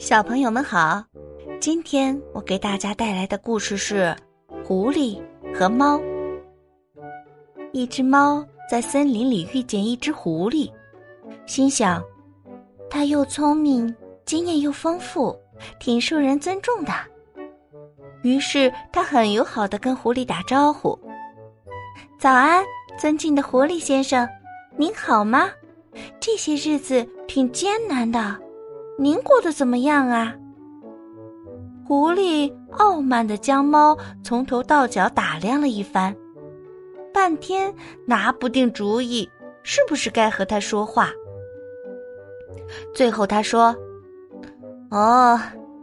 小朋友们好，今天我给大家带来的故事是《狐狸和猫》。一只猫在森林里遇见一只狐狸，心想，它又聪明，经验又丰富，挺受人尊重的。于是，它很友好的跟狐狸打招呼：“早安，尊敬的狐狸先生，您好吗？这些日子挺艰难的。”您过得怎么样啊？狐狸傲慢的将猫从头到脚打量了一番，半天拿不定主意，是不是该和他说话。最后他说：“哦，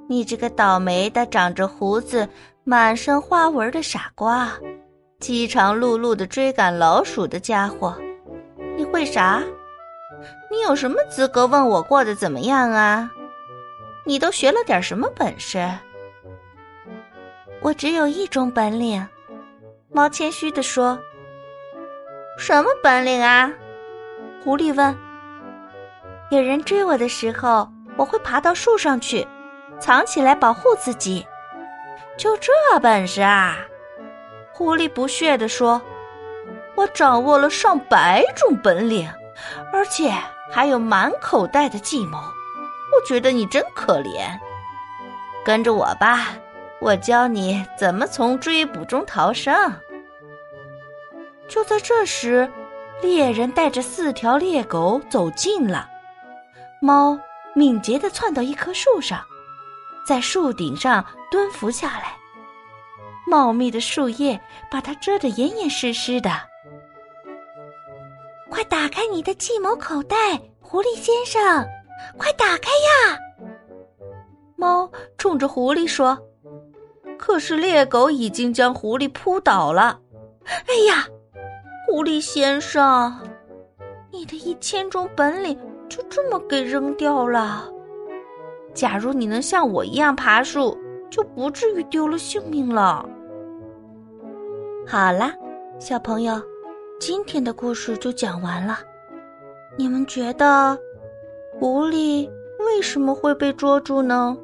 你这个倒霉的、长着胡子、满身花纹的傻瓜，饥肠辘辘的追赶老鼠的家伙，你会啥？”你有什么资格问我过得怎么样啊？你都学了点什么本事？我只有一种本领。猫谦虚的说：“什么本领啊？”狐狸问。“有人追我的时候，我会爬到树上去，藏起来保护自己。就这本事啊？”狐狸不屑地说：“我掌握了上百种本领。”而且还有满口袋的计谋，我觉得你真可怜。跟着我吧，我教你怎么从追捕中逃生。就在这时，猎人带着四条猎狗走近了。猫敏捷地窜到一棵树上，在树顶上蹲伏下来，茂密的树叶把它遮得严严实实的。快打开你的计谋口袋，狐狸先生！快打开呀！猫冲着狐狸说：“可是猎狗已经将狐狸扑倒了。”哎呀，狐狸先生，你的一千种本领就这么给扔掉了。假如你能像我一样爬树，就不至于丢了性命了。好啦，小朋友。今天的故事就讲完了，你们觉得狐狸为什么会被捉住呢？